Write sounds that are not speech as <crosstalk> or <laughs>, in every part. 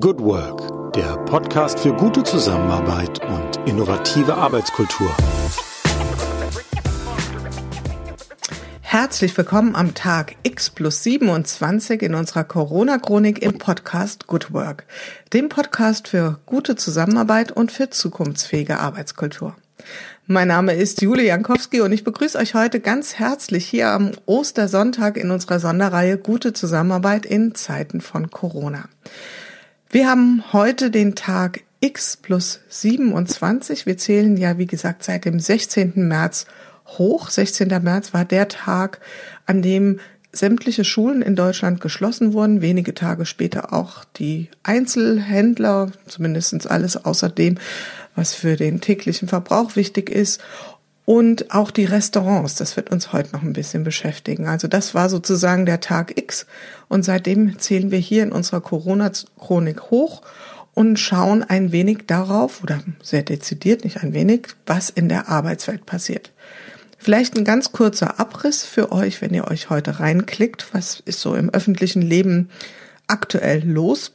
Good Work, der Podcast für gute Zusammenarbeit und innovative Arbeitskultur. Herzlich willkommen am Tag X plus 27 in unserer Corona-Chronik im Podcast Good Work, dem Podcast für gute Zusammenarbeit und für zukunftsfähige Arbeitskultur. Mein Name ist Julie Jankowski und ich begrüße euch heute ganz herzlich hier am Ostersonntag in unserer Sonderreihe Gute Zusammenarbeit in Zeiten von Corona. Wir haben heute den Tag X plus 27. Wir zählen ja, wie gesagt, seit dem 16. März hoch. 16. März war der Tag, an dem sämtliche Schulen in Deutschland geschlossen wurden, wenige Tage später auch die Einzelhändler, zumindestens alles außerdem was für den täglichen Verbrauch wichtig ist. Und auch die Restaurants, das wird uns heute noch ein bisschen beschäftigen. Also das war sozusagen der Tag X. Und seitdem zählen wir hier in unserer Corona-Chronik hoch und schauen ein wenig darauf, oder sehr dezidiert, nicht ein wenig, was in der Arbeitswelt passiert. Vielleicht ein ganz kurzer Abriss für euch, wenn ihr euch heute reinklickt. Was ist so im öffentlichen Leben aktuell los?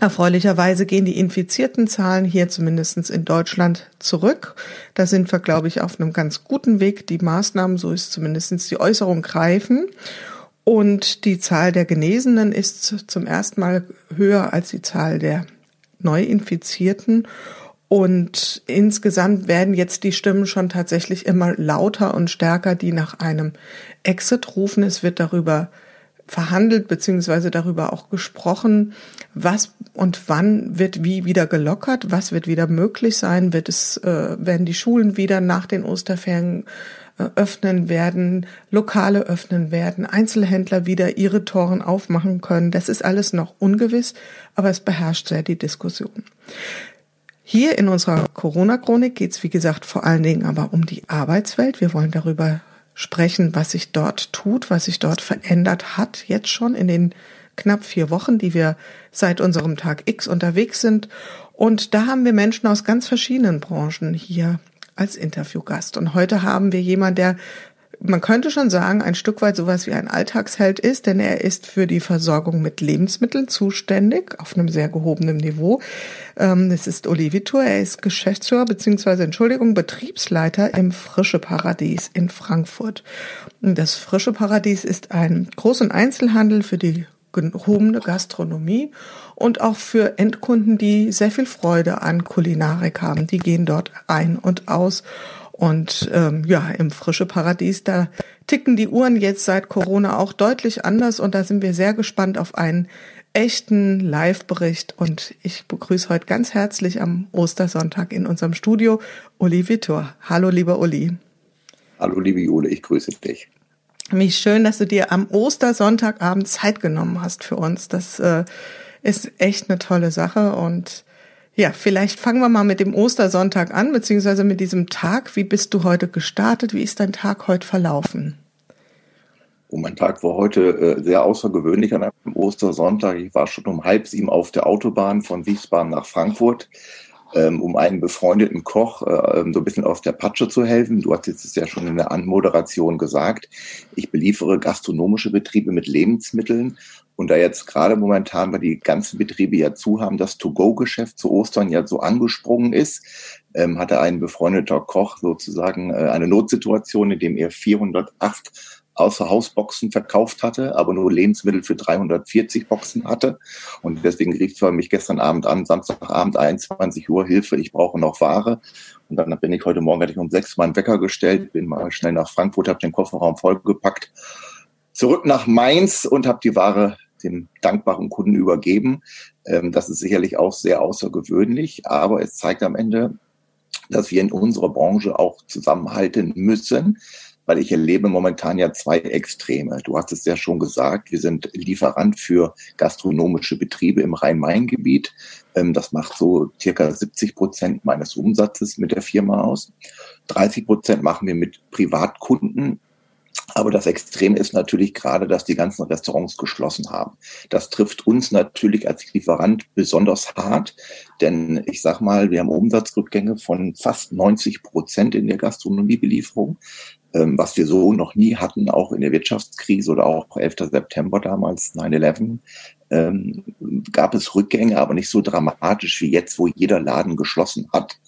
Erfreulicherweise gehen die infizierten Zahlen hier zumindest in Deutschland zurück. Da sind wir, glaube ich, auf einem ganz guten Weg. Die Maßnahmen, so ist zumindest die Äußerung, greifen. Und die Zahl der Genesenen ist zum ersten Mal höher als die Zahl der Neuinfizierten. Und insgesamt werden jetzt die Stimmen schon tatsächlich immer lauter und stärker, die nach einem Exit rufen. Es wird darüber verhandelt beziehungsweise darüber auch gesprochen, was und wann wird wie wieder gelockert, was wird wieder möglich sein, wird es äh, werden die Schulen wieder nach den Osterferien äh, öffnen werden, Lokale öffnen werden, Einzelhändler wieder ihre Toren aufmachen können. Das ist alles noch ungewiss, aber es beherrscht sehr die Diskussion. Hier in unserer Corona-Chronik geht es, wie gesagt, vor allen Dingen aber um die Arbeitswelt. Wir wollen darüber sprechen, was sich dort tut, was sich dort verändert hat, jetzt schon in den knapp vier Wochen, die wir seit unserem Tag X unterwegs sind. Und da haben wir Menschen aus ganz verschiedenen Branchen hier als Interviewgast. Und heute haben wir jemanden, der man könnte schon sagen, ein Stück weit sowas wie ein Alltagsheld ist, denn er ist für die Versorgung mit Lebensmitteln zuständig, auf einem sehr gehobenen Niveau. Ähm, es ist Uli Vittor, er ist Geschäftsführer beziehungsweise Entschuldigung, Betriebsleiter im Frische Paradies in Frankfurt. Das Frische Paradies ist ein Groß- und Einzelhandel für die gehobene Gastronomie und auch für Endkunden, die sehr viel Freude an Kulinarik haben. Die gehen dort ein und aus und ähm, ja, im frische Paradies, da ticken die Uhren jetzt seit Corona auch deutlich anders und da sind wir sehr gespannt auf einen echten Live-Bericht. Und ich begrüße heute ganz herzlich am Ostersonntag in unserem Studio Uli Vittor. Hallo, lieber Uli. Hallo, liebe Jule, ich grüße dich. Mich schön, dass du dir am Ostersonntagabend Zeit genommen hast für uns. Das äh, ist echt eine tolle Sache und ja, vielleicht fangen wir mal mit dem Ostersonntag an, beziehungsweise mit diesem Tag. Wie bist du heute gestartet? Wie ist dein Tag heute verlaufen? Oh, mein Tag war heute äh, sehr außergewöhnlich an einem Ostersonntag. Ich war schon um halb sieben auf der Autobahn von Wiesbaden nach Frankfurt, ähm, um einen befreundeten Koch äh, so ein bisschen aus der Patsche zu helfen. Du hast es ja schon in der Anmoderation gesagt. Ich beliefere gastronomische Betriebe mit Lebensmitteln und da jetzt gerade momentan, weil die ganzen Betriebe ja zu haben, das To-Go-Geschäft zu Ostern ja so angesprungen ist, ähm, hatte ein befreundeter Koch sozusagen äh, eine Notsituation, in dem er 408 Außerhausboxen verkauft hatte, aber nur Lebensmittel für 340 Boxen hatte. Und deswegen rief er mich gestern Abend an, Samstagabend 21 Uhr, Hilfe, ich brauche noch Ware. Und dann bin ich heute Morgen, hatte ich um sechs Mal einen Wecker gestellt, bin mal schnell nach Frankfurt, habe den Kofferraum vollgepackt, zurück nach Mainz und habe die Ware dem dankbaren Kunden übergeben. Ähm, das ist sicherlich auch sehr außergewöhnlich, aber es zeigt am Ende, dass wir in unserer Branche auch zusammenhalten müssen, weil ich erlebe momentan ja zwei Extreme. Du hast es ja schon gesagt, wir sind Lieferant für gastronomische Betriebe im Rhein-Main-Gebiet. Ähm, das macht so circa 70 Prozent meines Umsatzes mit der Firma aus. 30 Prozent machen wir mit Privatkunden aber das Extrem ist natürlich gerade, dass die ganzen Restaurants geschlossen haben. Das trifft uns natürlich als Lieferant besonders hart, denn ich sag mal, wir haben Umsatzrückgänge von fast 90 Prozent in der Gastronomiebelieferung, was wir so noch nie hatten, auch in der Wirtschaftskrise oder auch 11. September damals, 9-11. ähm, gab es Rückgänge, aber nicht so dramatisch wie jetzt, wo jeder Laden geschlossen hat.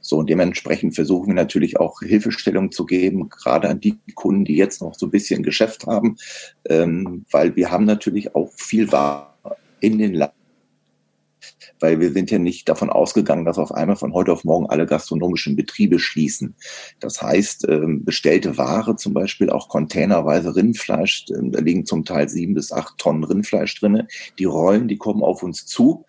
So, und dementsprechend versuchen wir natürlich auch Hilfestellung zu geben, gerade an die Kunden, die jetzt noch so ein bisschen Geschäft haben, ähm, weil wir haben natürlich auch viel Ware in den Laden weil wir sind ja nicht davon ausgegangen, dass auf einmal von heute auf morgen alle gastronomischen Betriebe schließen. Das heißt, ähm, bestellte Ware, zum Beispiel auch containerweise Rindfleisch, ähm, da liegen zum Teil sieben bis acht Tonnen Rindfleisch drinne. Die Rollen, die kommen auf uns zu.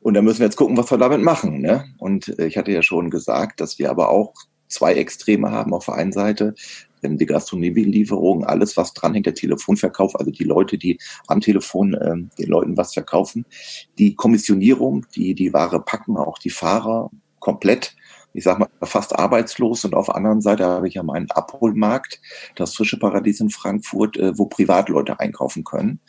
Und da müssen wir jetzt gucken, was wir damit machen. Ne? Und äh, ich hatte ja schon gesagt, dass wir aber auch zwei Extreme haben. Auf der einen Seite die Gastronomielieferung, alles, was dranhängt, der Telefonverkauf, also die Leute, die am Telefon äh, den Leuten was verkaufen, die Kommissionierung, die die Ware packen, auch die Fahrer komplett, ich sag mal, fast arbeitslos. Und auf der anderen Seite habe ich ja meinen Abholmarkt, das frische Paradies in Frankfurt, äh, wo Privatleute einkaufen können.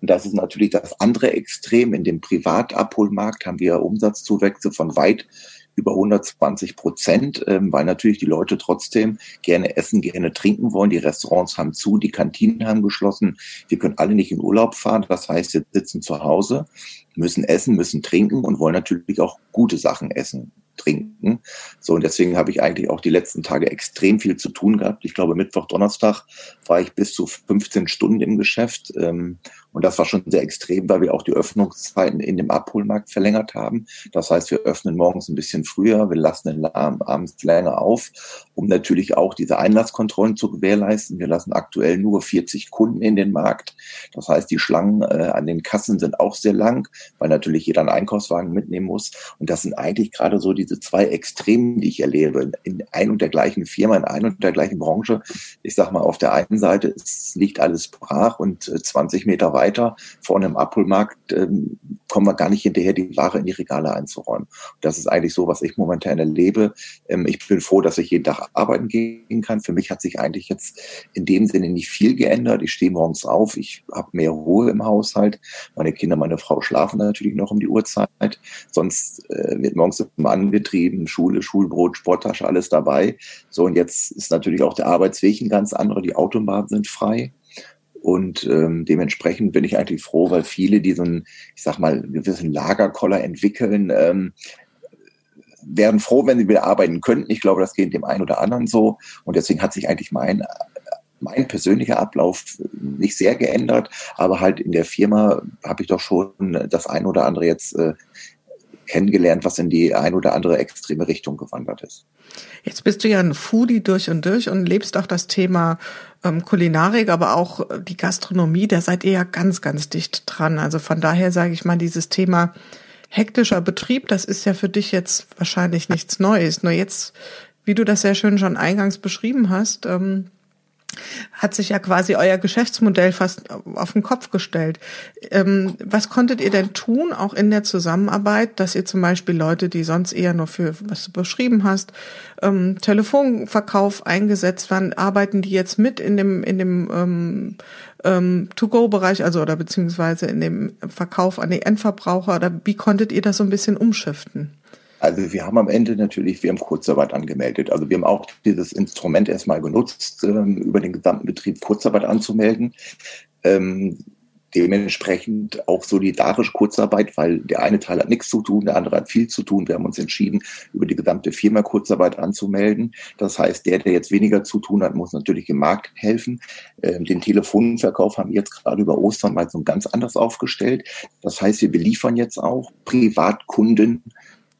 Und das ist natürlich das andere Extrem. In dem Privatabholmarkt haben wir Umsatzzuwächse von weit über 120 Prozent, ähm, weil natürlich die Leute trotzdem gerne essen, gerne trinken wollen. Die Restaurants haben zu, die Kantinen haben geschlossen. Wir können alle nicht in Urlaub fahren. Das heißt, wir sitzen zu Hause, müssen essen, müssen trinken und wollen natürlich auch gute Sachen essen trinken. So, und deswegen habe ich eigentlich auch die letzten Tage extrem viel zu tun gehabt. Ich glaube, Mittwoch, Donnerstag war ich bis zu 15 Stunden im Geschäft. Ähm, und das war schon sehr extrem, weil wir auch die Öffnungszeiten in dem Abholmarkt verlängert haben. Das heißt, wir öffnen morgens ein bisschen früher, wir lassen den Laden abends länger auf, um natürlich auch diese Einlasskontrollen zu gewährleisten. Wir lassen aktuell nur 40 Kunden in den Markt. Das heißt, die Schlangen äh, an den Kassen sind auch sehr lang, weil natürlich jeder einen Einkaufswagen mitnehmen muss. Und das sind eigentlich gerade so diese zwei Extremen, die ich erlebe. In ein und der gleichen Firma, in ein und der gleichen Branche. Ich sag mal, auf der einen Seite es liegt alles brach und 20 äh, Meter weiter vorne im Abholmarkt ähm, kommen wir gar nicht hinterher, die Ware in die Regale einzuräumen. Und das ist eigentlich so, was ich momentan erlebe. Ähm, ich bin froh, dass ich jeden Tag arbeiten gehen kann. Für mich hat sich eigentlich jetzt in dem Sinne nicht viel geändert. Ich stehe morgens auf, ich habe mehr Ruhe im Haushalt. Meine Kinder, meine Frau schlafen natürlich noch um die Uhrzeit. Sonst äh, wird morgens immer angetrieben, Schule, Schulbrot, Sporttasche, alles dabei. So, und jetzt ist natürlich auch der Arbeitsweg ein ganz anderer. Die Autobahnen sind frei. Und ähm, dementsprechend bin ich eigentlich froh, weil viele, die so einen, ich sag mal, gewissen Lagerkoller entwickeln, ähm, wären froh, wenn sie wieder arbeiten könnten. Ich glaube, das geht dem einen oder anderen so. Und deswegen hat sich eigentlich mein mein persönlicher Ablauf nicht sehr geändert, aber halt in der Firma habe ich doch schon das ein oder andere jetzt äh, kennengelernt, was in die ein oder andere extreme Richtung gewandert ist. Jetzt bist du ja ein Foodie durch und durch und lebst auch das Thema ähm, Kulinarik, aber auch die Gastronomie, da seid ihr ja ganz, ganz dicht dran. Also von daher sage ich mal, dieses Thema hektischer Betrieb, das ist ja für dich jetzt wahrscheinlich nichts Neues. Nur jetzt, wie du das sehr schön schon eingangs beschrieben hast, ähm, hat sich ja quasi euer Geschäftsmodell fast auf den Kopf gestellt. Ähm, was konntet ihr denn tun, auch in der Zusammenarbeit, dass ihr zum Beispiel Leute, die sonst eher nur für, was du beschrieben hast, ähm, Telefonverkauf eingesetzt waren, arbeiten die jetzt mit in dem, in dem ähm, ähm, To-Go-Bereich, also oder beziehungsweise in dem Verkauf an die Endverbraucher, oder wie konntet ihr das so ein bisschen umschiften? Also wir haben am Ende natürlich, wir haben Kurzarbeit angemeldet. Also wir haben auch dieses Instrument erstmal genutzt, ähm, über den gesamten Betrieb Kurzarbeit anzumelden. Ähm, dementsprechend auch solidarisch Kurzarbeit, weil der eine Teil hat nichts zu tun, der andere hat viel zu tun. Wir haben uns entschieden, über die gesamte Firma Kurzarbeit anzumelden. Das heißt, der, der jetzt weniger zu tun hat, muss natürlich im Markt helfen. Ähm, den Telefonverkauf haben wir jetzt gerade über Ostern mal so ganz anders aufgestellt. Das heißt, wir beliefern jetzt auch Privatkunden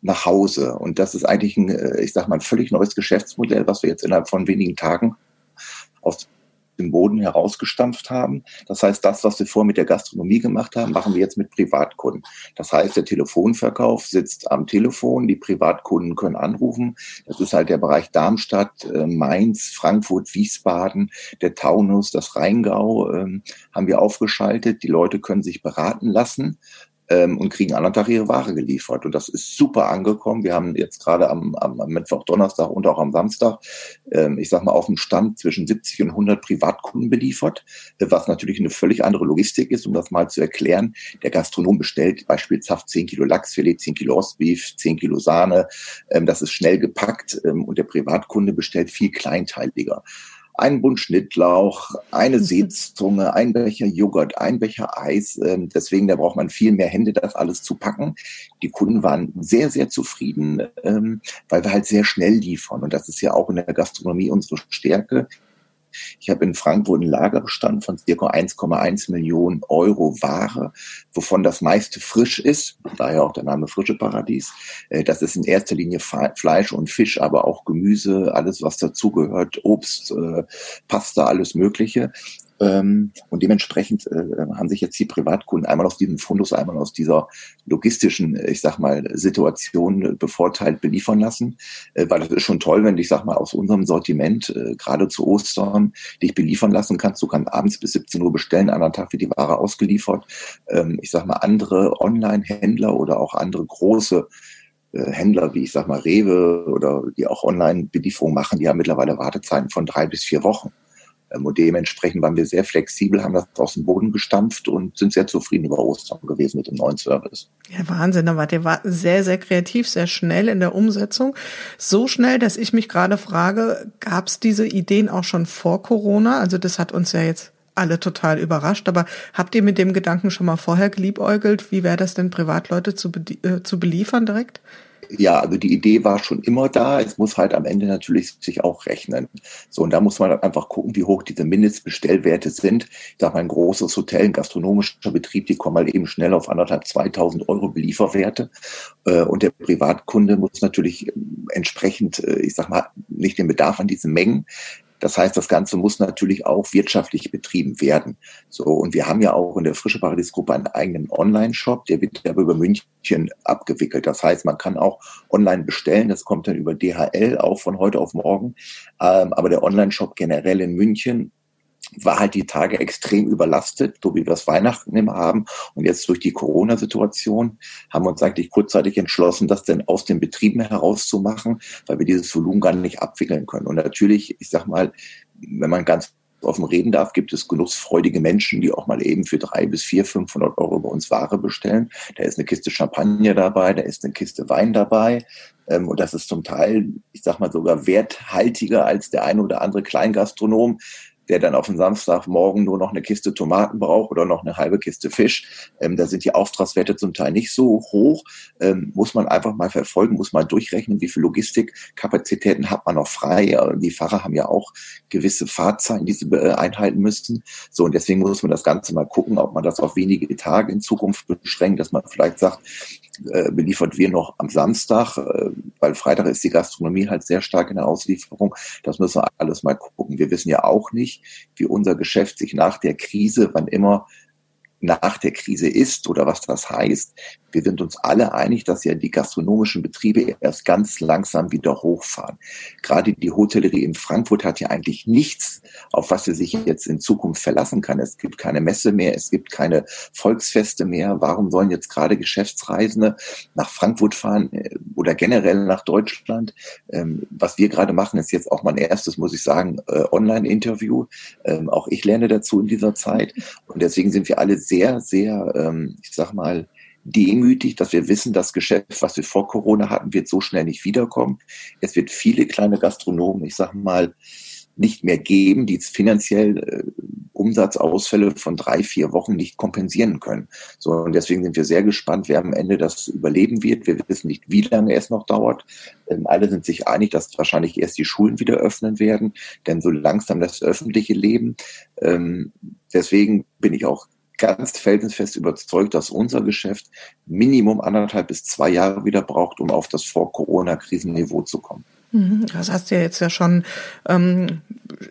nach Hause. Und das ist eigentlich ein, äh, ich sag mal, ein völlig neues Geschäftsmodell, was wir jetzt innerhalb von wenigen Tagen aus dem Boden herausgestampft haben. Das heißt, das, was wir vorher mit der Gastronomie gemacht haben, machen wir jetzt mit Privatkunden. Das heißt, der Telefonverkauf sitzt am Telefon, die Privatkunden können anrufen. Das ist halt der Bereich Darmstadt, äh, Mainz, Frankfurt, Wiesbaden, der Taunus, das Rheingau ähm, haben wir aufgeschaltet. Die Leute können sich beraten lassen ähm, und kriegen an einem Tag ihre Ware geliefert. Und das ist super angekommen. Wir haben jetzt gerade am, am, am Mittwoch, Donnerstag und auch am Samstag, ähm, ich sag mal, auf dem Stand zwischen 70 und 100 Privatkunden beliefert, äh, was natürlich eine völlig andere Logistik ist, um das mal zu erklären. Der Gastronom bestellt beispielsweise 10 Kilo Lachsfilet, 10 Kilo Ostbeef, 10 Kilo Sahne. Ähm, das ist schnell gepackt ähm, und der Privatkunde bestellt viel kleinteiliger. Einen Bund Schnittlauch, eine <laughs> Seezunge, ein Becher Joghurt, ein Becher Eis. Ähm, deswegen, da braucht man viel mehr Hände, das alles zu packen. Die Kunden waren sehr, sehr zufrieden, ähm, weil wir halt sehr schnell liefern. Und das ist ja auch in der Gastronomie unsere Stärke. Ich habe in Frankfurt einen Lagerbestand von circa 1,1 Millionen Euro Ware, wovon das meiste frisch ist, daher auch der Name Frische Paradies. Äh, das ist in erster Linie Fleisch und Fisch, aber auch Gemüse, alles was dazugehört, Obst, äh, Pasta, alles Mögliche. Ähm, und dementsprechend äh, haben sich jetzt die Privatkunden einmal aus diesem Fundus, einmal aus dieser logistischen, ich sag mal, Situation bevorteilt beliefern lassen. Äh, weil das ist schon toll, wenn ich sag mal, aus unserem Sortiment, äh, gerade zu Ostern, dich beliefern lassen kannst. Du kannst abends bis 17 Uhr bestellen, an einem Tag wird die Ware ausgeliefert. Ähm, ich sag mal, andere Online-Händler oder auch andere große Händler wie ich sag mal Rewe oder die auch Online-Belieferung machen, die haben mittlerweile Wartezeiten von drei bis vier Wochen. Ähm, und dementsprechend waren wir sehr flexibel, haben das aus dem Boden gestampft und sind sehr zufrieden über Ostern gewesen mit dem neuen Service. Ja, Wahnsinn. Da wart ihr sehr, sehr kreativ, sehr schnell in der Umsetzung. So schnell, dass ich mich gerade frage, gab es diese Ideen auch schon vor Corona? Also das hat uns ja jetzt alle total überrascht. Aber habt ihr mit dem Gedanken schon mal vorher geliebäugelt? Wie wäre das denn, Privatleute zu, äh, zu beliefern direkt? Ja, also die Idee war schon immer da. Es muss halt am Ende natürlich sich auch rechnen. So, und da muss man einfach gucken, wie hoch diese Mindestbestellwerte sind. Ich sag mal, ein großes Hotel, ein gastronomischer Betrieb, die kommen halt eben schnell auf anderthalb, 2000 Euro Belieferwerte. Äh, und der Privatkunde muss natürlich entsprechend, äh, ich sag mal, nicht den Bedarf an diesen Mengen das heißt, das Ganze muss natürlich auch wirtschaftlich betrieben werden. So, und wir haben ja auch in der Frische Paradiesgruppe einen eigenen Online-Shop, der wird aber über München abgewickelt. Das heißt, man kann auch online bestellen. Das kommt dann über DHL auch von heute auf morgen. Ähm, aber der Online-Shop generell in München war halt die Tage extrem überlastet, so wie wir es Weihnachten immer haben. Und jetzt durch die Corona-Situation haben wir uns eigentlich kurzzeitig entschlossen, das denn aus den Betrieben herauszumachen, weil wir dieses Volumen gar nicht abwickeln können. Und natürlich, ich sag mal, wenn man ganz offen reden darf, gibt es genussfreudige Menschen, die auch mal eben für drei bis vier, 500 Euro bei uns Ware bestellen. Da ist eine Kiste Champagner dabei, da ist eine Kiste Wein dabei. Ähm, und das ist zum Teil, ich sag mal, sogar werthaltiger als der eine oder andere Kleingastronom, der dann auf den Samstagmorgen nur noch eine Kiste Tomaten braucht oder noch eine halbe Kiste Fisch. Ähm, da sind die Auftragswerte zum Teil nicht so hoch. Ähm, muss man einfach mal verfolgen, muss man durchrechnen, wie viel Logistikkapazitäten hat man noch frei. Die Fahrer haben ja auch gewisse Fahrzeiten, die sie einhalten müssen. So, und deswegen muss man das Ganze mal gucken, ob man das auf wenige Tage in Zukunft beschränkt, dass man vielleicht sagt, äh, beliefert wir noch am Samstag, äh, weil Freitag ist die Gastronomie halt sehr stark in der Auslieferung. Das müssen wir alles mal gucken. Wir wissen ja auch nicht, wie unser Geschäft sich nach der Krise, wann immer nach der Krise ist oder was das heißt. Wir sind uns alle einig, dass ja die gastronomischen Betriebe erst ganz langsam wieder hochfahren. Gerade die Hotellerie in Frankfurt hat ja eigentlich nichts, auf was sie sich jetzt in Zukunft verlassen kann. Es gibt keine Messe mehr, es gibt keine Volksfeste mehr. Warum sollen jetzt gerade Geschäftsreisende nach Frankfurt fahren äh, oder generell nach Deutschland? Ähm, was wir gerade machen, ist jetzt auch mein erstes, muss ich sagen, äh, Online-Interview. Ähm, auch ich lerne dazu in dieser Zeit. Und deswegen sind wir alle sehr, sehr, ähm, ich sag mal, demütig, dass wir wissen, das Geschäft, was wir vor Corona hatten, wird so schnell nicht wiederkommen. Es wird viele kleine Gastronomen, ich sag mal, nicht mehr geben, die finanziell äh, Umsatzausfälle von drei, vier Wochen nicht kompensieren können. So, und deswegen sind wir sehr gespannt, wer am Ende das überleben wird. Wir wissen nicht, wie lange es noch dauert. Ähm, alle sind sich einig, dass wahrscheinlich erst die Schulen wieder öffnen werden, denn so langsam das öffentliche Leben. Ähm, deswegen bin ich auch ganz felsenfest überzeugt, dass unser Geschäft Minimum anderthalb bis zwei Jahre wieder braucht, um auf das Vor-Corona-Krisenniveau zu kommen. Mhm, das hast du ja jetzt ja schon ähm,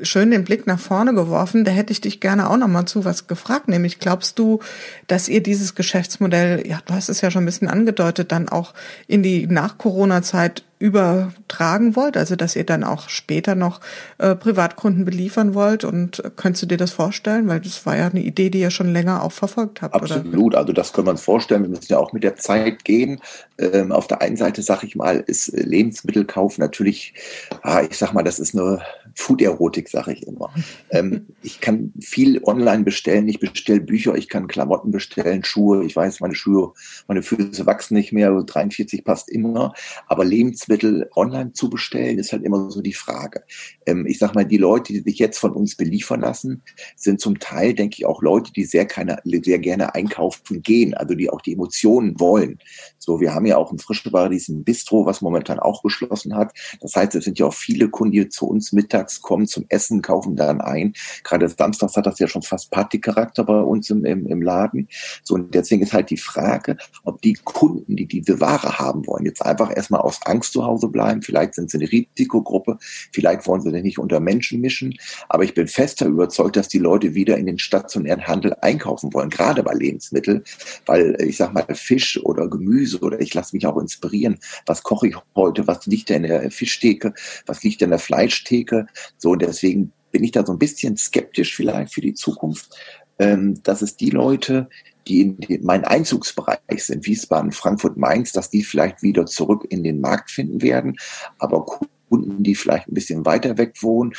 schön den Blick nach vorne geworfen. Da hätte ich dich gerne auch noch mal zu was gefragt. Nämlich glaubst du, dass ihr dieses Geschäftsmodell, ja, du hast es ja schon ein bisschen angedeutet, dann auch in die Nach-Corona-Zeit übertragen wollt, also dass ihr dann auch später noch äh, Privatkunden beliefern wollt und könntest du dir das vorstellen, weil das war ja eine Idee, die ihr schon länger auch verfolgt habt. Absolut, oder? also das können wir uns vorstellen. Wir müssen ja auch mit der Zeit gehen. Ähm, auf der einen Seite sage ich mal, ist Lebensmittelkauf natürlich, ah, ich sag mal, das ist eine Food-Erotik, sage ich immer. ähm, <laughs> ich kann viel online bestellen. Ich bestelle Bücher, ich kann Klamotten bestellen, Schuhe. Ich weiß, meine Schuhe, meine Füße wachsen nicht mehr. 43 passt immer, aber Lebensmittel online zu bestellen, ist halt immer so die Frage. Ähm, ich sag mal, die Leute, die sich jetzt von uns beliefern lassen, sind zum Teil, denke ich, auch Leute, die sehr, keine, sehr gerne einkaufen gehen, also die auch die Emotionen wollen. So, wir haben ja auch im Frische Paradies ein Bistro, was momentan auch geschlossen hat. Das heißt, es sind ja auch viele Kunden, die zu uns mittags kommen zum Essen, kaufen dann ein. Gerade samstags hat das ja schon fast Partycharakter bei uns im, im, im Laden. So, und deswegen ist halt die Frage, ob die Kunden, die diese Ware haben wollen, jetzt einfach erstmal aus Angst zu Hause bleiben. Vielleicht sind sie eine Risikogruppe, vielleicht wollen sie nicht unter Menschen mischen. Aber ich bin fester überzeugt, dass die Leute wieder in den stationären Handel einkaufen wollen, gerade bei Lebensmitteln, weil ich sag mal Fisch oder Gemüse oder ich lasse mich auch inspirieren. Was koche ich heute? Was liegt da in der Fischtheke? Was liegt in der Fleischtheke? So, und deswegen bin ich da so ein bisschen skeptisch vielleicht für die Zukunft, ähm, dass es die Leute, die in mein Einzugsbereich sind, Wiesbaden, Frankfurt, Mainz, dass die vielleicht wieder zurück in den Markt finden werden. Aber Kunden, die vielleicht ein bisschen weiter weg wohnen,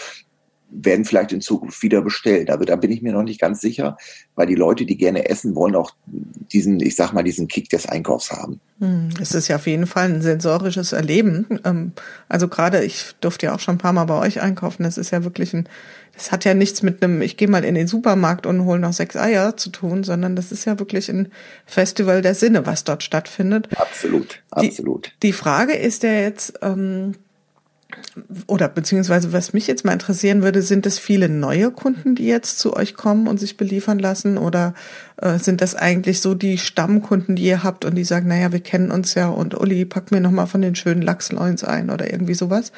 werden vielleicht in Zukunft wieder bestellt. Aber da bin ich mir noch nicht ganz sicher, weil die Leute, die gerne essen, wollen auch diesen, ich sag mal, diesen Kick des Einkaufs haben. Hm, es ist ja auf jeden Fall ein sensorisches Erleben. Ähm, also gerade, ich durfte ja auch schon ein paar Mal bei euch einkaufen. Das ist ja wirklich ein, das hat ja nichts mit einem, ich gehe mal in den Supermarkt und hole noch sechs Eier zu tun, sondern das ist ja wirklich ein Festival der Sinne, was dort stattfindet. Absolut, absolut. Die, die Frage ist ja jetzt, ähm, oder beziehungsweise was mich jetzt mal interessieren würde, sind es viele neue Kunden, die jetzt zu euch kommen und sich beliefern lassen oder äh, sind das eigentlich so die Stammkunden, die ihr habt und die sagen, naja, wir kennen uns ja und Uli, pack mir nochmal von den schönen Lachsloins ein oder irgendwie sowas?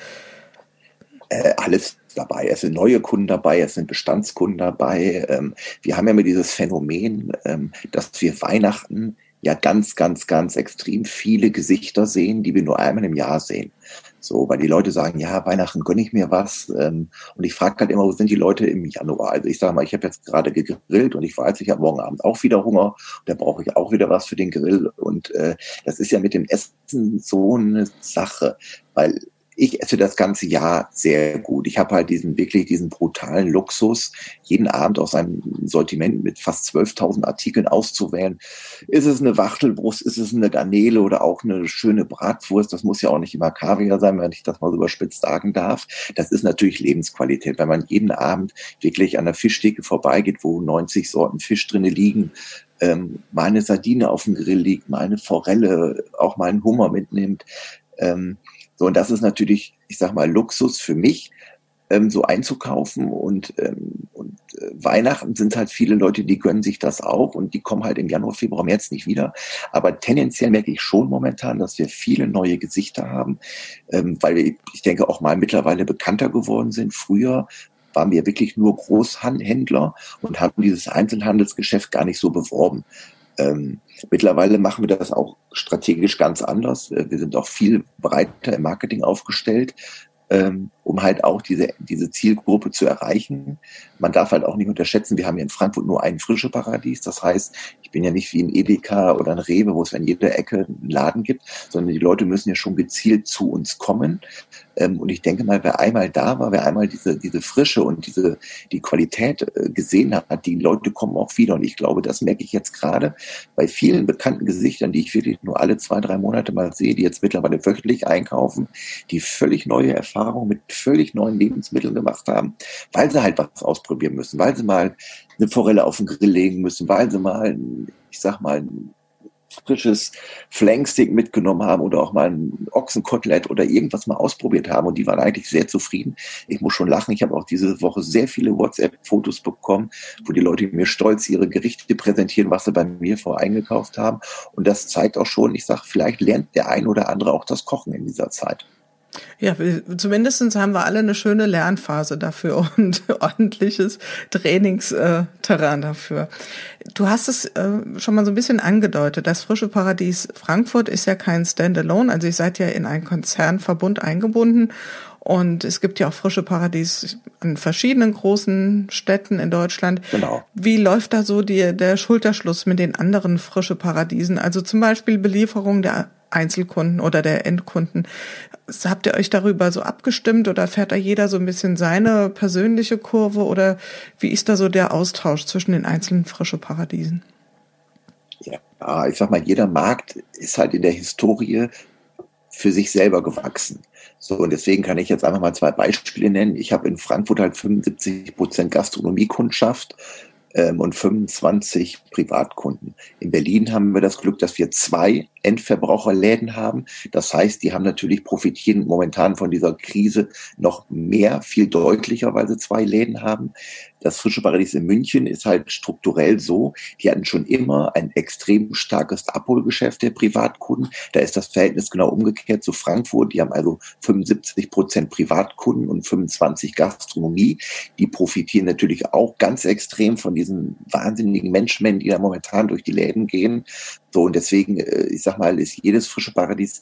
Äh, alles dabei. Es sind neue Kunden dabei, es sind Bestandskunden dabei. Ähm, wir haben ja immer dieses Phänomen, ähm, dass wir Weihnachten ja ganz, ganz, ganz extrem viele Gesichter sehen, die wir nur einmal im Jahr sehen. So, weil die Leute sagen, ja, Weihnachten gönne ich mir was. Ähm, und ich frage halt immer, wo sind die Leute im Januar? Also ich sage mal, ich habe jetzt gerade gegrillt und ich weiß, ich habe morgen Abend auch wieder Hunger. Und da brauche ich auch wieder was für den Grill. Und äh, das ist ja mit dem Essen so eine Sache, weil ich esse das ganze Jahr sehr gut. Ich habe halt diesen wirklich diesen brutalen Luxus, jeden Abend aus einem Sortiment mit fast 12.000 Artikeln auszuwählen. Ist es eine Wachtelbrust, ist es eine Garnele oder auch eine schöne Bratwurst? Das muss ja auch nicht immer Kaviar sein, wenn ich das mal so überspitzt sagen darf. Das ist natürlich Lebensqualität, wenn man jeden Abend wirklich an der Fischtheke vorbeigeht, wo 90 Sorten Fisch drinne liegen, ähm, mal Sardine auf dem Grill liegt, mal eine Forelle, auch mal einen Hummer mitnimmt. Ähm, so, und das ist natürlich, ich sag mal, Luxus für mich, ähm, so einzukaufen. Und, ähm, und äh, Weihnachten sind halt viele Leute, die gönnen sich das auch und die kommen halt im Januar, Februar, März nicht wieder. Aber tendenziell merke ich schon momentan, dass wir viele neue Gesichter haben, ähm, weil wir, ich denke, auch mal mittlerweile bekannter geworden sind. Früher waren wir wirklich nur Großhändler und haben dieses Einzelhandelsgeschäft gar nicht so beworben. Ähm, mittlerweile machen wir das auch strategisch ganz anders. Äh, wir sind auch viel breiter im Marketing aufgestellt, ähm, um halt auch diese, diese Zielgruppe zu erreichen. Man darf halt auch nicht unterschätzen, wir haben hier in Frankfurt nur ein frische Paradies. Das heißt, ich bin ja nicht wie ein Edeka oder ein Rewe, wo es an jeder Ecke einen Laden gibt, sondern die Leute müssen ja schon gezielt zu uns kommen. Ähm, und ich denke mal, wer einmal da war, wer einmal diese, diese Frische und diese, die Qualität äh, gesehen hat, die Leute kommen auch wieder. Und ich glaube, das merke ich jetzt gerade bei vielen bekannten Gesichtern, die ich wirklich nur alle zwei, drei Monate mal sehe, die jetzt mittlerweile wöchentlich einkaufen, die völlig neue Erfahrungen mit völlig neuen Lebensmitteln gemacht haben, weil sie halt was ausprobieren müssen, weil sie mal eine Forelle auf den Grill legen müssen, weil sie mal, ich sag mal, frisches Flankstick mitgenommen haben oder auch mal ein Ochsenkotelett oder irgendwas mal ausprobiert haben und die waren eigentlich sehr zufrieden. Ich muss schon lachen, ich habe auch diese Woche sehr viele WhatsApp-Fotos bekommen, wo die Leute mir stolz ihre Gerichte präsentieren, was sie bei mir vor eingekauft haben und das zeigt auch schon, ich sage, vielleicht lernt der ein oder andere auch das Kochen in dieser Zeit. Ja, zumindestens haben wir alle eine schöne Lernphase dafür <laughs> und ordentliches Trainingsterrain dafür. Du hast es äh, schon mal so ein bisschen angedeutet. Das Frische Paradies Frankfurt ist ja kein Standalone, also ihr seid ja in einen Konzernverbund eingebunden und es gibt ja auch Frische Paradies in verschiedenen großen Städten in Deutschland. Genau. Wie läuft da so die, der Schulterschluss mit den anderen Frische Paradiesen? Also zum Beispiel Belieferung der Einzelkunden oder der Endkunden. Habt ihr euch darüber so abgestimmt oder fährt da jeder so ein bisschen seine persönliche Kurve oder wie ist da so der Austausch zwischen den einzelnen frische Paradiesen? Ja, ich sag mal, jeder Markt ist halt in der Historie für sich selber gewachsen. So, und deswegen kann ich jetzt einfach mal zwei Beispiele nennen. Ich habe in Frankfurt halt 75 Prozent Gastronomiekundschaft ähm, und 25 Privatkunden. In Berlin haben wir das Glück, dass wir zwei Endverbraucherläden haben. Das heißt, die haben natürlich profitieren momentan von dieser Krise noch mehr, viel deutlicher, weil sie zwei Läden haben. Das Frische Paradies in München ist halt strukturell so, die hatten schon immer ein extrem starkes Abholgeschäft der Privatkunden. Da ist das Verhältnis genau umgekehrt zu Frankfurt. Die haben also 75 Prozent Privatkunden und 25 Gastronomie. Die profitieren natürlich auch ganz extrem von diesen wahnsinnigen Menschenmengen, die da momentan durch die Läden gehen. So, und deswegen, äh, ich sag mal, ist jedes frische Paradies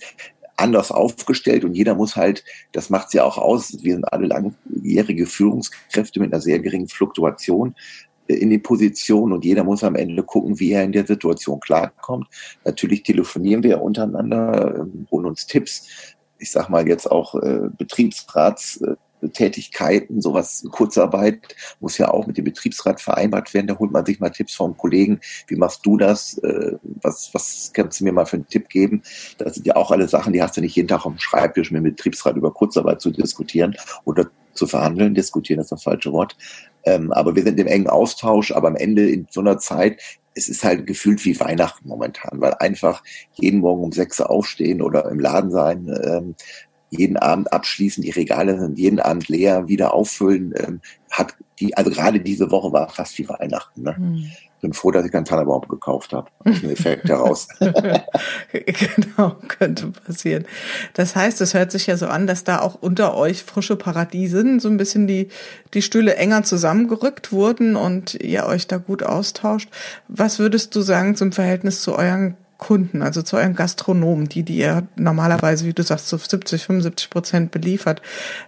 anders aufgestellt und jeder muss halt, das macht ja auch aus, wir sind alle langjährige Führungskräfte mit einer sehr geringen Fluktuation äh, in die Position und jeder muss am Ende gucken, wie er in der Situation klarkommt. Natürlich telefonieren wir untereinander, ähm, holen uns Tipps. Ich sag mal jetzt auch äh, Betriebsrats äh, Tätigkeiten, sowas, Kurzarbeit muss ja auch mit dem Betriebsrat vereinbart werden. Da holt man sich mal Tipps vom Kollegen. Wie machst du das? Äh, was, was kannst du mir mal für einen Tipp geben? Das sind ja auch alle Sachen, die hast du nicht jeden Tag am Schreibtisch mit dem Betriebsrat über Kurzarbeit zu diskutieren oder zu verhandeln. Diskutieren ist das falsche Wort. Ähm, aber wir sind im engen Austausch. Aber am Ende in so einer Zeit es ist halt gefühlt wie Weihnachten momentan, weil einfach jeden Morgen um sechs aufstehen oder im Laden sein, ähm, jeden Abend abschließen, die Regale sind jeden Abend leer, wieder auffüllen, ähm, hat die, also gerade diese Woche war fast wie Weihnachten. Ne? Hm. Bin froh, dass ich keinen Tannenbaum gekauft habe. Aus dem Effekt heraus. genau, könnte passieren. Das heißt, es hört sich ja so an, dass da auch unter euch frische Paradiesen so ein bisschen die, die Stühle enger zusammengerückt wurden und ihr euch da gut austauscht. Was würdest du sagen zum Verhältnis zu euren Kunden, also zu euren Gastronomen, die, die ihr normalerweise, wie du sagst, zu 70, 75 Prozent beliefert.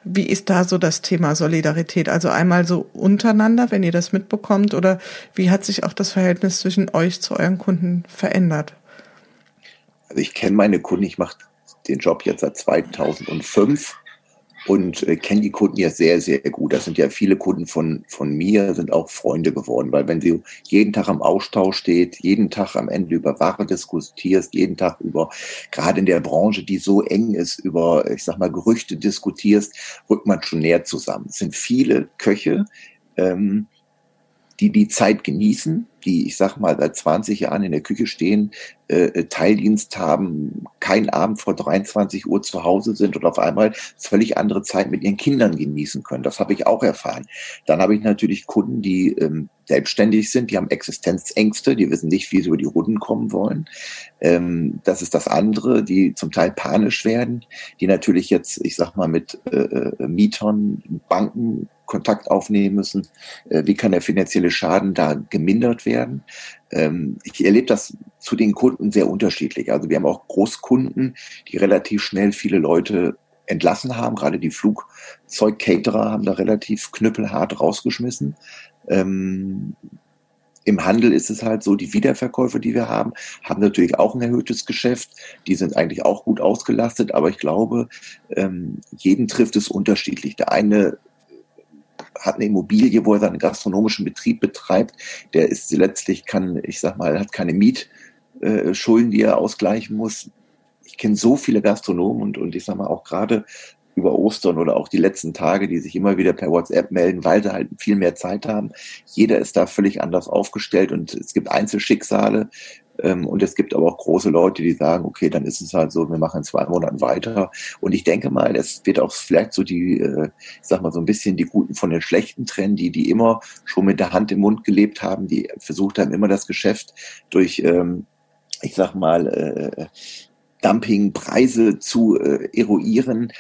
Wie ist da so das Thema Solidarität? Also einmal so untereinander, wenn ihr das mitbekommt, oder wie hat sich auch das Verhältnis zwischen euch zu euren Kunden verändert? Also ich kenne meine Kunden, ich mache den Job jetzt seit 2005 und äh, kenne die Kunden ja sehr, sehr gut. Das sind ja viele Kunden von, von mir, sind auch Freunde geworden, weil wenn du jeden Tag am Austausch steht, jeden Tag am Ende über Ware diskutierst, jeden Tag über, gerade in der Branche, die so eng ist, über, ich sag mal, Gerüchte diskutierst, rückt man schon näher zusammen. Es sind viele Köche, ähm, die die Zeit genießen, die, ich sag mal, seit 20 Jahren in der Küche stehen, äh, äh, Teildienst haben, keinen Abend vor 23 Uhr zu Hause sind und auf einmal völlig andere Zeit mit ihren Kindern genießen können. Das habe ich auch erfahren. Dann habe ich natürlich Kunden, die ähm, selbstständig sind, die haben Existenzängste, die wissen nicht, wie sie über die Runden kommen wollen. Ähm, das ist das andere, die zum Teil panisch werden, die natürlich jetzt, ich sag mal, mit äh, äh Mietern, Banken Kontakt aufnehmen müssen. Äh, wie kann der finanzielle Schaden da gemindert werden? Ähm, ich erlebe das zu den Kunden sehr unterschiedlich. Also wir haben auch Großkunden, die relativ schnell viele Leute entlassen haben. Gerade die Flugzeugcaterer haben da relativ knüppelhart rausgeschmissen. Ähm, Im Handel ist es halt so, die Wiederverkäufe, die wir haben, haben natürlich auch ein erhöhtes Geschäft. Die sind eigentlich auch gut ausgelastet, aber ich glaube, ähm, jeden trifft es unterschiedlich. Der eine hat eine Immobilie, wo er seinen gastronomischen Betrieb betreibt, der ist letztlich kann, ich sag mal, hat keine Mietschulden, die er ausgleichen muss. Ich kenne so viele Gastronomen und, und ich sag mal auch gerade über Ostern oder auch die letzten Tage, die sich immer wieder per WhatsApp melden, weil sie halt viel mehr Zeit haben. Jeder ist da völlig anders aufgestellt und es gibt Einzelschicksale, und es gibt aber auch große Leute, die sagen, okay, dann ist es halt so, wir machen in zwei Monaten weiter. Und ich denke mal, es wird auch vielleicht so die, äh, ich sag mal so ein bisschen die Guten von den Schlechten trennen, die, die immer schon mit der Hand im Mund gelebt haben, die versucht haben, immer das Geschäft durch, ähm, ich sag mal, äh, Dumpingpreise zu äh, eruieren,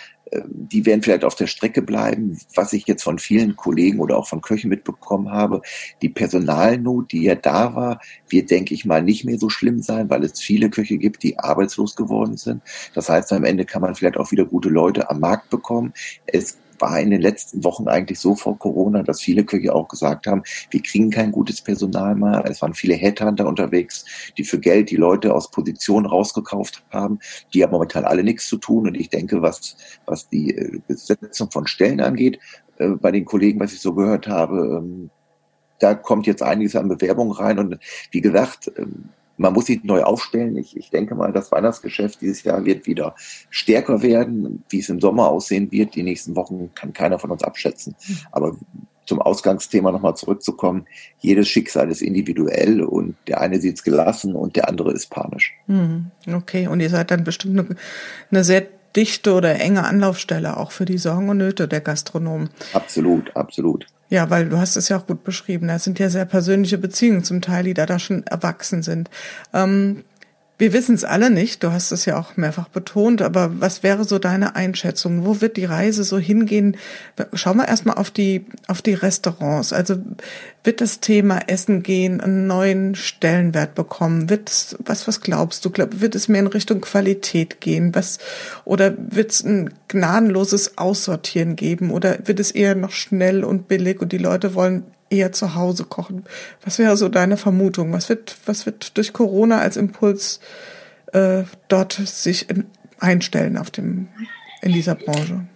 die werden vielleicht auf der Strecke bleiben. Was ich jetzt von vielen Kollegen oder auch von Köchen mitbekommen habe, die Personalnot, die ja da war, wird, denke ich mal, nicht mehr so schlimm sein, weil es viele Köche gibt, die arbeitslos geworden sind. Das heißt, am Ende kann man vielleicht auch wieder gute Leute am Markt bekommen. Es war in den letzten Wochen eigentlich so vor Corona, dass viele Köche auch gesagt haben, wir kriegen kein gutes Personal mehr. Es waren viele Headhunter unterwegs, die für Geld die Leute aus Positionen rausgekauft haben. Die haben momentan alle nichts zu tun. Und ich denke, was, was die äh, Besetzung von Stellen angeht, äh, bei den Kollegen, was ich so gehört habe, ähm, da kommt jetzt einiges an Bewerbungen rein. Und wie gesagt, ähm, man muss sich neu aufstellen. Ich, ich denke mal, das Weihnachtsgeschäft dieses Jahr wird wieder stärker werden. Wie es im Sommer aussehen wird, die nächsten Wochen kann keiner von uns abschätzen. Aber zum Ausgangsthema nochmal zurückzukommen, jedes Schicksal ist individuell und der eine sieht es gelassen und der andere ist panisch. Hm, okay, und ihr seid dann bestimmt eine, eine sehr dichte oder enge Anlaufstelle auch für die Sorgen und Nöte der Gastronomen. Absolut, absolut. Ja, weil du hast es ja auch gut beschrieben. Das sind ja sehr persönliche Beziehungen zum Teil, die da, da schon erwachsen sind. Ähm, wir wissen es alle nicht, du hast es ja auch mehrfach betont, aber was wäre so deine Einschätzung? Wo wird die Reise so hingehen? Schauen wir erstmal auf die, auf die Restaurants. Also wird das Thema Essen gehen einen neuen Stellenwert bekommen? Wird was, was glaubst du? Glaub, wird es mehr in Richtung Qualität gehen? Was, oder wird es ein gnadenloses Aussortieren geben? Oder wird es eher noch schnell und billig und die Leute wollen eher zu Hause kochen. Was wäre so deine Vermutung? Was wird, was wird durch Corona als Impuls äh, dort sich in, einstellen auf dem, in dieser Branche?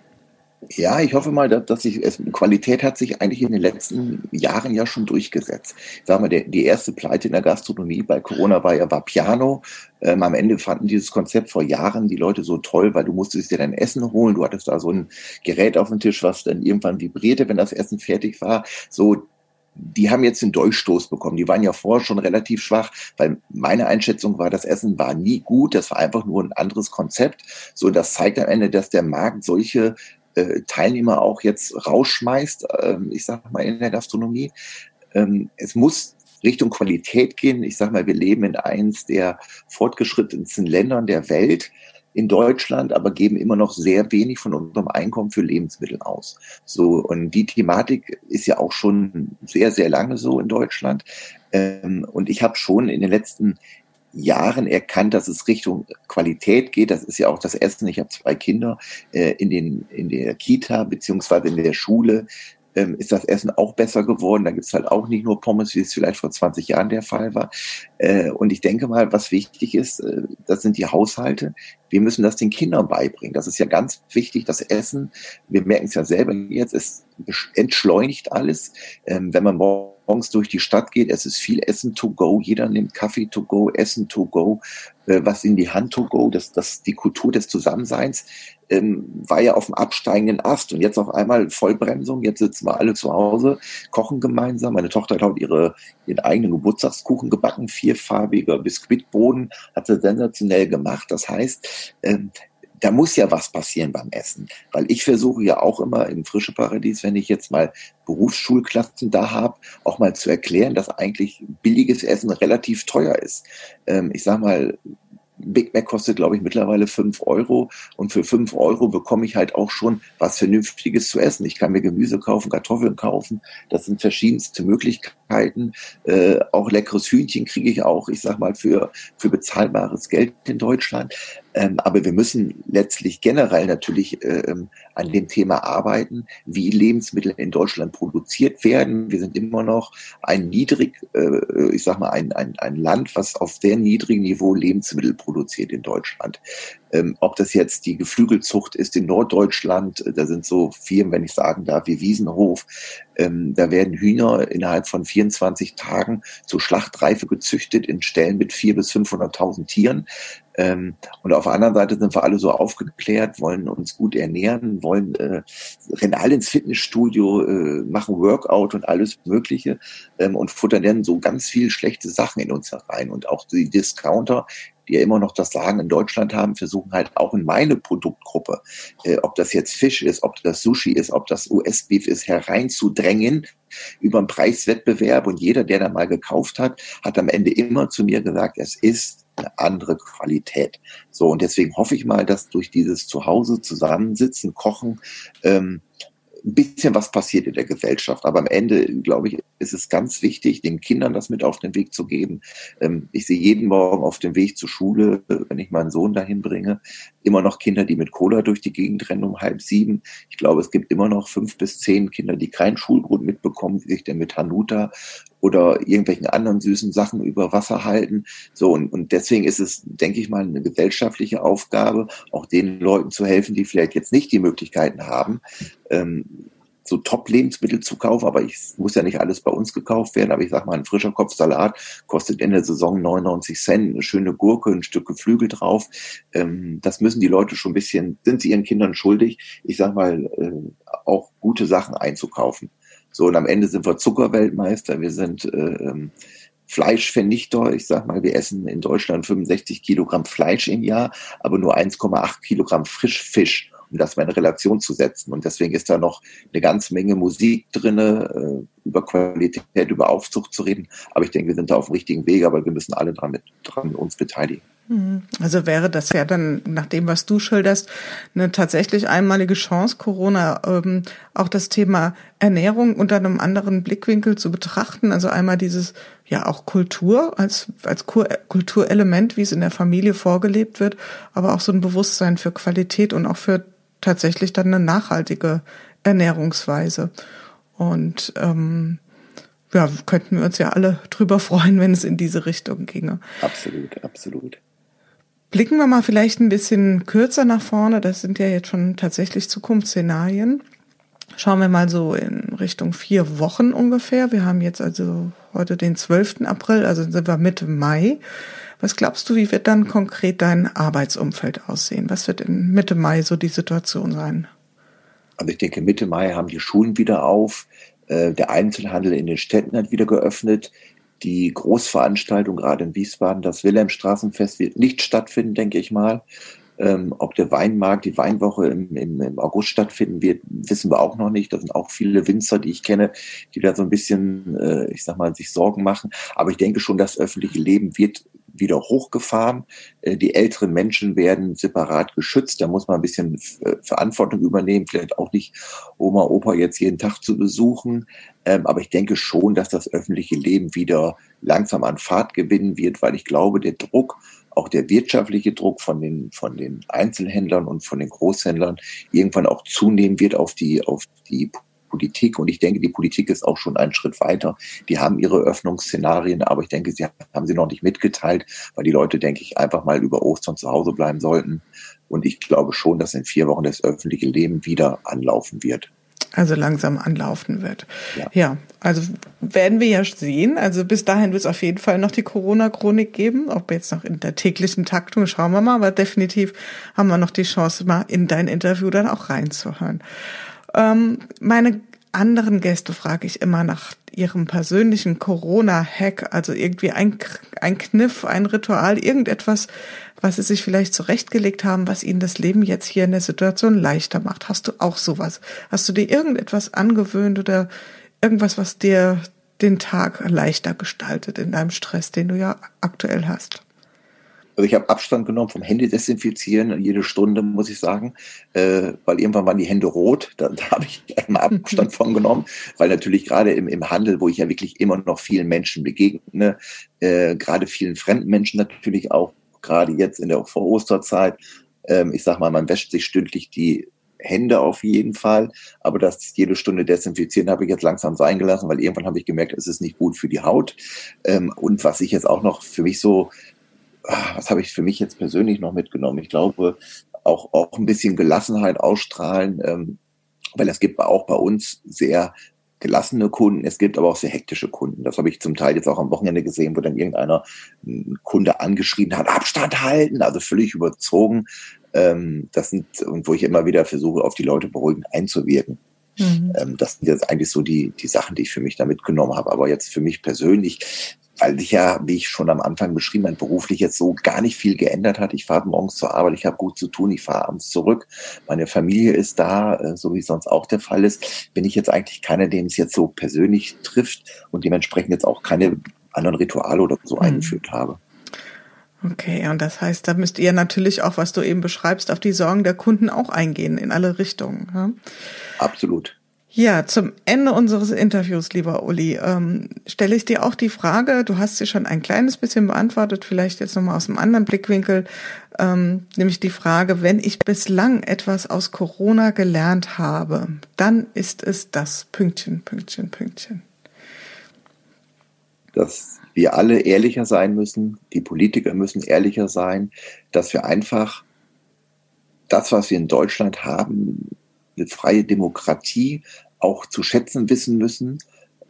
Ja, ich hoffe mal, dass, sich es, Qualität hat sich eigentlich in den letzten Jahren ja schon durchgesetzt. Sagen wir, der, die erste Pleite in der Gastronomie bei Corona war ja war Piano. Ähm, am Ende fanden dieses Konzept vor Jahren die Leute so toll, weil du musstest dir dein Essen holen. Du hattest da so ein Gerät auf dem Tisch, was dann irgendwann vibrierte, wenn das Essen fertig war. So, die haben jetzt den Durchstoß bekommen. Die waren ja vorher schon relativ schwach, weil meine Einschätzung war, das Essen war nie gut. Das war einfach nur ein anderes Konzept. So, das zeigt am Ende, dass der Markt solche äh, Teilnehmer auch jetzt rausschmeißt. Ähm, ich sag mal in der Gastronomie. Ähm, es muss Richtung Qualität gehen. Ich sag mal, wir leben in eins der fortgeschrittensten Ländern der Welt in Deutschland, aber geben immer noch sehr wenig von unserem Einkommen für Lebensmittel aus. So, und die Thematik ist ja auch schon sehr, sehr lange so in Deutschland. Ähm, und ich habe schon in den letzten Jahren erkannt, dass es Richtung Qualität geht. Das ist ja auch das Essen. Ich habe zwei Kinder äh, in, den, in der Kita beziehungsweise in der Schule ähm, ist das Essen auch besser geworden. Da gibt's halt auch nicht nur Pommes, wie es vielleicht vor 20 Jahren der Fall war. Äh, und ich denke mal, was wichtig ist, äh, das sind die Haushalte. Wir müssen das den Kindern beibringen. Das ist ja ganz wichtig, das Essen. Wir merken es ja selber jetzt, es entschleunigt alles. Ähm, wenn man morgens durch die Stadt geht, es ist viel Essen to go. Jeder nimmt Kaffee to go, Essen to go, was in die Hand to go. Das, das die Kultur des Zusammenseins ähm, war ja auf dem absteigenden Ast und jetzt auf einmal Vollbremsung. Jetzt sitzen wir alle zu Hause, kochen gemeinsam. Meine Tochter hat heute ihre, ihren eigenen Geburtstagskuchen gebacken, vierfarbiger Biskuitboden, hat sie sensationell gemacht. Das heißt, ähm, da muss ja was passieren beim Essen. Weil ich versuche ja auch immer im Frische Paradies, wenn ich jetzt mal Berufsschulklassen da habe, auch mal zu erklären, dass eigentlich billiges Essen relativ teuer ist. Ähm, ich sag mal, Big Mac kostet, glaube ich, mittlerweile fünf Euro. Und für fünf Euro bekomme ich halt auch schon was Vernünftiges zu essen. Ich kann mir Gemüse kaufen, Kartoffeln kaufen. Das sind verschiedenste Möglichkeiten. Äh, auch leckeres Hühnchen kriege ich auch, ich sag mal, für, für bezahlbares Geld in Deutschland. Ähm, aber wir müssen letztlich generell natürlich ähm, an dem Thema arbeiten, wie Lebensmittel in Deutschland produziert werden. Wir sind immer noch ein niedrig, äh, ich sag mal, ein, ein, ein Land, was auf sehr niedrigem Niveau Lebensmittel produziert in Deutschland. Ähm, ob das jetzt die Geflügelzucht ist in Norddeutschland, da sind so Firmen, wenn ich sagen darf, wie Wiesenhof, ähm, da werden Hühner innerhalb von 24 Tagen zur Schlachtreife gezüchtet in Stellen mit 400.000 bis 500.000 Tieren. Ähm, und auf der anderen Seite sind wir alle so aufgeklärt, wollen uns gut ernähren, wollen äh, rennen alle ins Fitnessstudio, äh, machen Workout und alles Mögliche ähm, und futtern dann so ganz viel schlechte Sachen in uns herein. Und auch die Discounter, die ja immer noch das Sagen in Deutschland haben, versuchen halt auch in meine Produktgruppe, äh, ob das jetzt Fisch ist, ob das Sushi ist, ob das US-Beef ist, hereinzudrängen über einen Preiswettbewerb. Und jeder, der da mal gekauft hat, hat am Ende immer zu mir gesagt, es ist eine andere Qualität. So, und deswegen hoffe ich mal, dass durch dieses Zuhause zusammensitzen, kochen, ähm, ein bisschen was passiert in der Gesellschaft. Aber am Ende, glaube ich, ist es ganz wichtig, den Kindern das mit auf den Weg zu geben. Ähm, ich sehe jeden Morgen auf dem Weg zur Schule, wenn ich meinen Sohn dahin bringe, immer noch Kinder, die mit Cola durch die Gegend rennen um halb sieben. Ich glaube, es gibt immer noch fünf bis zehn Kinder, die keinen Schulgrund mitbekommen, wie sich denn mit Hanuta oder irgendwelchen anderen süßen Sachen über Wasser halten. So, und, und deswegen ist es, denke ich mal, eine gesellschaftliche Aufgabe, auch den Leuten zu helfen, die vielleicht jetzt nicht die Möglichkeiten haben, ähm, so Top-Lebensmittel zu kaufen, aber ich muss ja nicht alles bei uns gekauft werden. Aber ich sag mal, ein frischer Kopfsalat kostet in der Saison 99 Cent, eine schöne Gurke, ein Stück Geflügel drauf. Ähm, das müssen die Leute schon ein bisschen, sind sie ihren Kindern schuldig, ich sag mal, äh, auch gute Sachen einzukaufen. So, und am Ende sind wir Zuckerweltmeister, wir sind äh, ähm, Fleischvernichter. Ich sag mal, wir essen in Deutschland 65 Kilogramm Fleisch im Jahr, aber nur 1,8 Kilogramm Frischfisch um das mal in Relation zu setzen. Und deswegen ist da noch eine ganze Menge Musik drinne, äh, über Qualität, über Aufzucht zu reden. Aber ich denke, wir sind da auf dem richtigen Weg, aber wir müssen alle dran, mit, dran uns beteiligen. Mhm. Also wäre das ja dann, nach dem, was du schilderst, eine tatsächlich einmalige Chance, Corona ähm, auch das Thema Ernährung unter einem anderen Blickwinkel zu betrachten. Also einmal dieses, ja auch Kultur als, als Kulturelement, wie es in der Familie vorgelebt wird, aber auch so ein Bewusstsein für Qualität und auch für tatsächlich dann eine nachhaltige Ernährungsweise. Und ähm, ja, könnten wir uns ja alle drüber freuen, wenn es in diese Richtung ginge. Absolut, absolut. Blicken wir mal vielleicht ein bisschen kürzer nach vorne. Das sind ja jetzt schon tatsächlich Zukunftsszenarien. Schauen wir mal so in Richtung vier Wochen ungefähr. Wir haben jetzt also heute den 12. April, also sind wir Mitte Mai. Was glaubst du, wie wird dann konkret dein Arbeitsumfeld aussehen? Was wird in Mitte Mai so die Situation sein? Also ich denke, Mitte Mai haben die Schulen wieder auf. Äh, der Einzelhandel in den Städten hat wieder geöffnet. Die Großveranstaltung, gerade in Wiesbaden, das Wilhelmstraßenfest wird nicht stattfinden, denke ich mal. Ähm, ob der Weinmarkt, die Weinwoche im, im, im August stattfinden wird, wissen wir auch noch nicht. Da sind auch viele Winzer, die ich kenne, die da so ein bisschen, äh, ich sag mal, sich Sorgen machen. Aber ich denke schon, das öffentliche Leben wird wieder hochgefahren. Äh, die älteren Menschen werden separat geschützt. Da muss man ein bisschen äh, Verantwortung übernehmen, vielleicht auch nicht Oma, Opa jetzt jeden Tag zu besuchen. Ähm, aber ich denke schon, dass das öffentliche Leben wieder langsam an Fahrt gewinnen wird, weil ich glaube, der Druck auch der wirtschaftliche Druck von den, von den Einzelhändlern und von den Großhändlern irgendwann auch zunehmen wird auf die, auf die Politik. Und ich denke, die Politik ist auch schon einen Schritt weiter. Die haben ihre Öffnungsszenarien, aber ich denke, sie haben sie noch nicht mitgeteilt, weil die Leute, denke ich, einfach mal über Ostern zu Hause bleiben sollten. Und ich glaube schon, dass in vier Wochen das öffentliche Leben wieder anlaufen wird. Also langsam anlaufen wird. Ja. ja, also werden wir ja sehen. Also bis dahin wird es auf jeden Fall noch die Corona-Chronik geben. Ob jetzt noch in der täglichen Taktung, schauen wir mal. Aber definitiv haben wir noch die Chance, mal in dein Interview dann auch reinzuhören. Ähm, meine anderen Gäste frage ich immer nach ihrem persönlichen Corona-Hack, also irgendwie ein, ein Kniff, ein Ritual, irgendetwas, was sie sich vielleicht zurechtgelegt haben, was ihnen das Leben jetzt hier in der Situation leichter macht. Hast du auch sowas? Hast du dir irgendetwas angewöhnt oder irgendwas, was dir den Tag leichter gestaltet in deinem Stress, den du ja aktuell hast? Also ich habe Abstand genommen vom Handy desinfizieren, jede Stunde, muss ich sagen, äh, weil irgendwann waren die Hände rot. Da, da <laughs> habe ich einmal Abstand von genommen, weil natürlich gerade im, im Handel, wo ich ja wirklich immer noch vielen Menschen begegne, äh, gerade vielen fremden Menschen natürlich auch, gerade jetzt in der Vor Osterzeit, ähm, ich sag mal, man wäscht sich stündlich die Hände auf jeden Fall, aber das jede Stunde desinfizieren habe ich jetzt langsam sein gelassen, weil irgendwann habe ich gemerkt, es ist nicht gut für die Haut. Ähm, und was ich jetzt auch noch für mich so was habe ich für mich jetzt persönlich noch mitgenommen? Ich glaube, auch, auch ein bisschen Gelassenheit ausstrahlen, ähm, weil es gibt auch bei uns sehr gelassene Kunden, es gibt aber auch sehr hektische Kunden. Das habe ich zum Teil jetzt auch am Wochenende gesehen, wo dann irgendeiner ein Kunde angeschrien hat, Abstand halten, also völlig überzogen. Ähm, das sind, und wo ich immer wieder versuche, auf die Leute beruhigend einzuwirken. Mhm. Ähm, das sind jetzt eigentlich so die, die Sachen, die ich für mich da mitgenommen habe. Aber jetzt für mich persönlich weil sich ja, wie ich schon am Anfang beschrieben habe, beruflich jetzt so gar nicht viel geändert hat. Ich fahre morgens zur Arbeit, ich habe gut zu tun, ich fahre abends zurück. Meine Familie ist da, äh, so wie sonst auch der Fall ist. Bin ich jetzt eigentlich keiner, den es jetzt so persönlich trifft und dementsprechend jetzt auch keine anderen Rituale oder so mhm. eingeführt habe. Okay, und das heißt, da müsst ihr natürlich auch, was du eben beschreibst, auf die Sorgen der Kunden auch eingehen, in alle Richtungen. Ja? Absolut. Ja, zum Ende unseres Interviews, lieber Uli, ähm, stelle ich dir auch die Frage, du hast sie schon ein kleines bisschen beantwortet, vielleicht jetzt nochmal aus einem anderen Blickwinkel, ähm, nämlich die Frage, wenn ich bislang etwas aus Corona gelernt habe, dann ist es das Pünktchen, Pünktchen, Pünktchen. Dass wir alle ehrlicher sein müssen, die Politiker müssen ehrlicher sein, dass wir einfach das, was wir in Deutschland haben, eine freie Demokratie, auch zu schätzen wissen müssen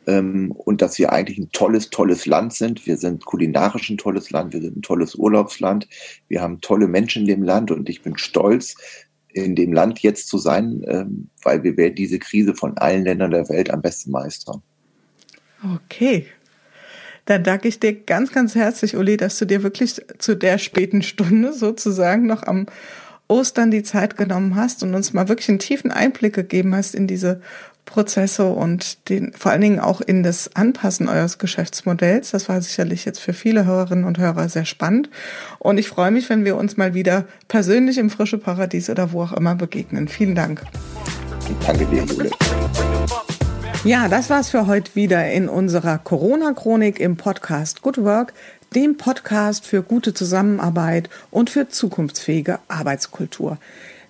ähm, und dass wir eigentlich ein tolles, tolles Land sind. Wir sind kulinarisch ein tolles Land, wir sind ein tolles Urlaubsland, wir haben tolle Menschen in dem Land und ich bin stolz, in dem Land jetzt zu sein, ähm, weil wir werden diese Krise von allen Ländern der Welt am besten meistern. Okay. Dann danke ich dir ganz, ganz herzlich, Uli, dass du dir wirklich zu der späten Stunde sozusagen noch am Ostern die Zeit genommen hast und uns mal wirklich einen tiefen Einblick gegeben hast in diese Prozesse und den, vor allen Dingen auch in das Anpassen eures Geschäftsmodells. Das war sicherlich jetzt für viele Hörerinnen und Hörer sehr spannend. Und ich freue mich, wenn wir uns mal wieder persönlich im Frische Paradies oder wo auch immer begegnen. Vielen Dank. Danke dir, Jule. Ja, das war's für heute wieder in unserer Corona-Chronik im Podcast Good Work, dem Podcast für gute Zusammenarbeit und für zukunftsfähige Arbeitskultur.